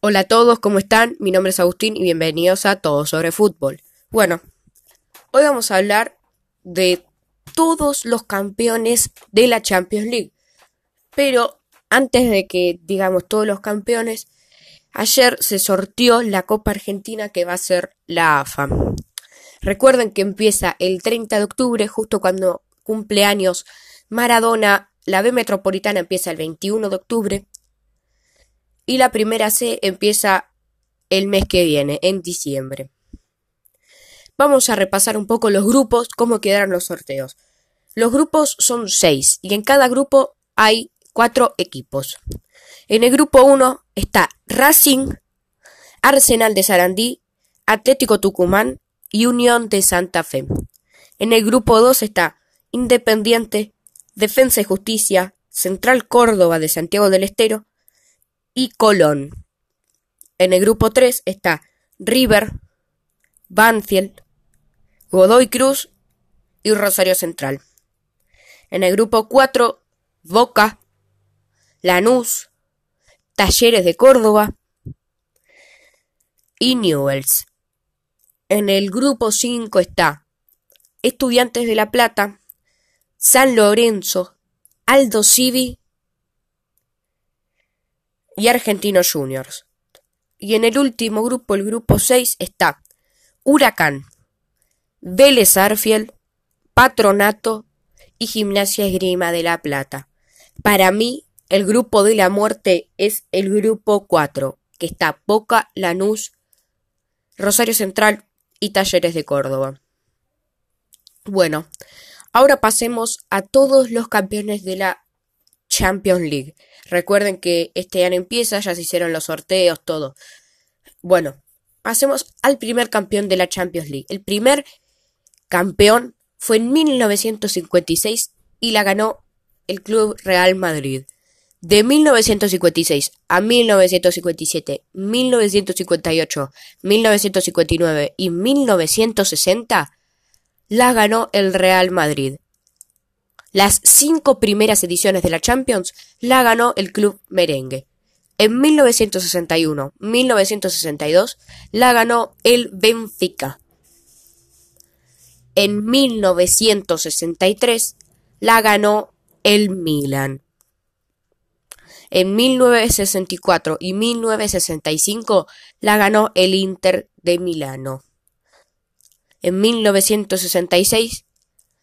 Hola a todos, ¿cómo están? Mi nombre es Agustín y bienvenidos a Todos sobre Fútbol. Bueno, hoy vamos a hablar de todos los campeones de la Champions League. Pero antes de que digamos todos los campeones, ayer se sortió la Copa Argentina que va a ser la AFA. Recuerden que empieza el 30 de octubre, justo cuando cumple años Maradona. La B Metropolitana empieza el 21 de octubre y la primera C empieza el mes que viene, en diciembre. Vamos a repasar un poco los grupos, cómo quedaron los sorteos. Los grupos son seis y en cada grupo hay cuatro equipos. En el grupo 1 está Racing, Arsenal de Sarandí, Atlético Tucumán y Unión de Santa Fe. En el grupo 2 está Independiente, Defensa y Justicia, Central Córdoba de Santiago del Estero y Colón. En el grupo 3 está River, Banfield, Godoy Cruz y Rosario Central. En el grupo 4, Boca, Lanús, Talleres de Córdoba y Newells. En el grupo 5 está Estudiantes de La Plata, San Lorenzo, Aldo Civi y Argentinos Juniors. Y en el último grupo, el grupo 6, está Huracán, Vélez Arfiel, Patronato y Gimnasia Esgrima de La Plata. Para mí, el grupo de la muerte es el grupo 4, que está Boca, Lanús, Rosario Central y Talleres de Córdoba. Bueno, ahora pasemos a todos los campeones de la Champions League. Recuerden que este año empieza, ya se hicieron los sorteos, todo. Bueno, pasemos al primer campeón de la Champions League. El primer campeón fue en 1956 y la ganó el Club Real Madrid. De 1956 a 1957, 1958, 1959 y 1960 la ganó el Real Madrid. Las cinco primeras ediciones de la Champions la ganó el club merengue. En 1961, 1962 la ganó el Benfica. En 1963 la ganó el Milan. En 1964 y 1965 la ganó el Inter de Milano. En 1966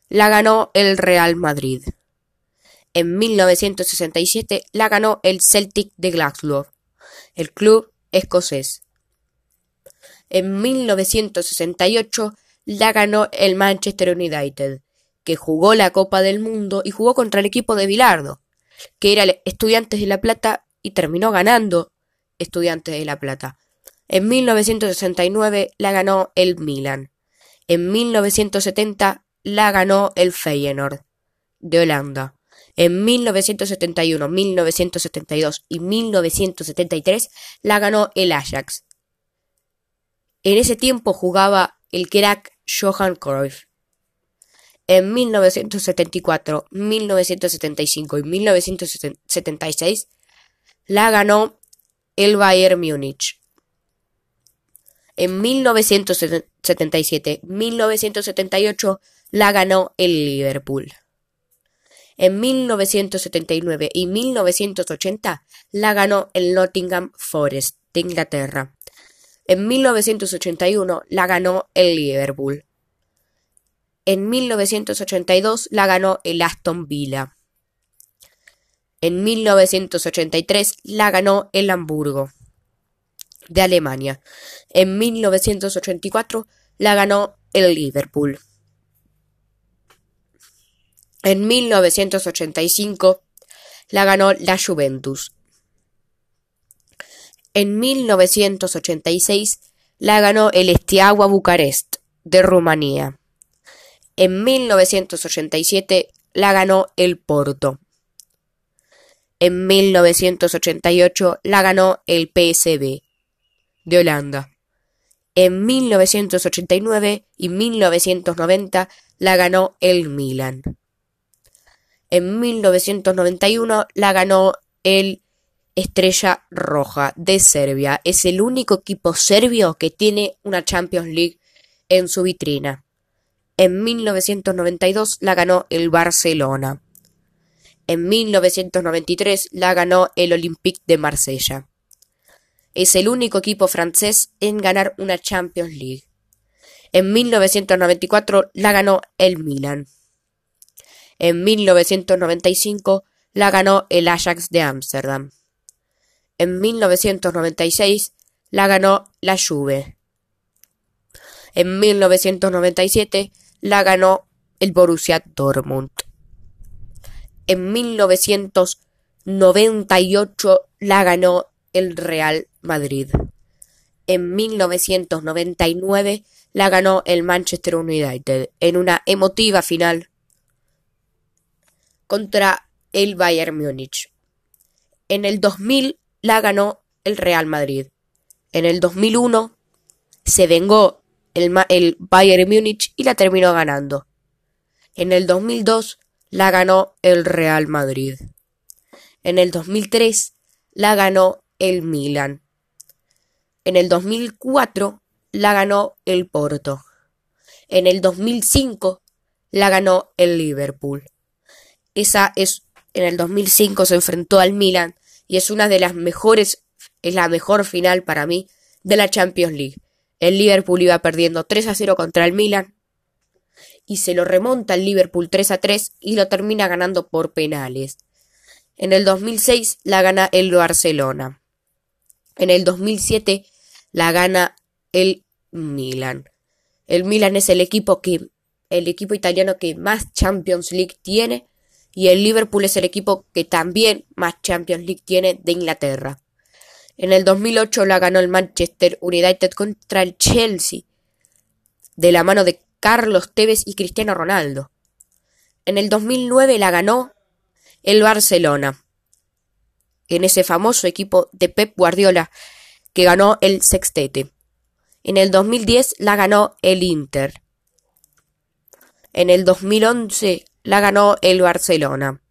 la ganó el Real Madrid. En 1967 la ganó el Celtic de Glasgow, el club escocés. En 1968 la ganó el Manchester United, que jugó la Copa del Mundo y jugó contra el equipo de Bilardo, que era Estudiantes de La Plata y terminó ganando Estudiantes de La Plata. En 1969 la ganó el Milan. En 1970 la ganó el Feyenoord de Holanda. En 1971, 1972 y 1973 la ganó el Ajax. En ese tiempo jugaba el crack Johan Cruyff. En 1974, 1975 y 1976 la ganó el Bayern Múnich. En 1977, 1978 la ganó el Liverpool. En 1979 y 1980 la ganó el Nottingham Forest de Inglaterra. En 1981 la ganó el Liverpool. En 1982 la ganó el Aston Villa. En 1983 la ganó el Hamburgo de Alemania. En 1984 la ganó el Liverpool. En 1985 la ganó la Juventus. En 1986 la ganó el Estiagua Bucarest de Rumanía. En 1987 la ganó el Porto. En 1988 la ganó el PSB de Holanda. En 1989 y 1990 la ganó el Milan. En 1991 la ganó el Estrella Roja de Serbia. Es el único equipo serbio que tiene una Champions League en su vitrina. En 1992 la ganó el Barcelona. En 1993 la ganó el Olympique de Marsella. Es el único equipo francés en ganar una Champions League. En 1994 la ganó el Milan. En 1995 la ganó el Ajax de Ámsterdam. En 1996 la ganó la Juve. En 1997 la ganó el Borussia Dortmund. En 1998 la ganó el Real Madrid. En 1999 la ganó el Manchester United en una emotiva final contra el Bayern Múnich. En el 2000 la ganó el Real Madrid. En el 2001 se vengó el, Bayern Múnich y la terminó ganando. En el 2002 la ganó el Real Madrid. En el 2003 la ganó el Milan. En el 2004 la ganó el Porto. En el 2005 la ganó el Liverpool. Esa es en el 2005 se enfrentó al Milan y es una de las mejores, es la mejor final para mí de la Champions League. El Liverpool iba perdiendo 3 a 0 contra el Milan y se lo remonta el Liverpool 3 a 3 y lo termina ganando por penales. En el 2006 la gana el Barcelona. En el 2007 la gana el Milan. El Milan es el equipo que el equipo italiano que más Champions League tiene y el Liverpool es el equipo que también más Champions League tiene de Inglaterra. En el 2008 la ganó el Manchester United contra el Chelsea de la mano de Carlos Tevez y Cristiano Ronaldo. En el 2009 la ganó el Barcelona en ese famoso equipo de Pep Guardiola que ganó el sextete. En el 2010 la ganó el Inter. En el 2011 la ganó el Barcelona.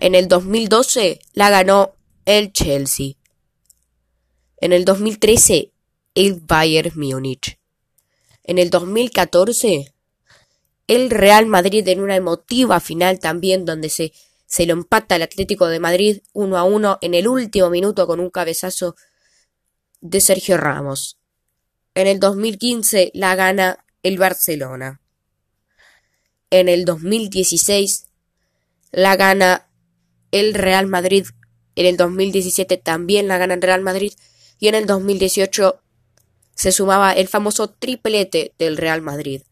En el 2012 la ganó el Chelsea. En el 2013 el Bayern Múnich. En el 2014 el Real Madrid en una emotiva final también donde se, se lo empata el Atlético de Madrid 1 a 1 en el último minuto con un cabezazo de Sergio Ramos. En el 2015 la gana el Barcelona. En el 2016 la gana el Real Madrid. En el 2017 también la gana el Real Madrid. Y en el 2018 se sumaba el famoso triplete del Real Madrid.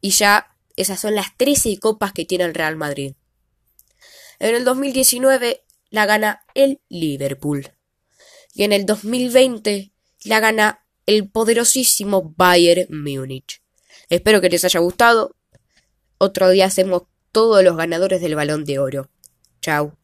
Y ya esas son las 13 copas que tiene el Real Madrid. En el 2019 la gana el Liverpool. Y en el 2020 la gana el poderosísimo Bayern Múnich. Espero que les haya gustado. Otro día hacemos todos los ganadores del balón de oro. Chao.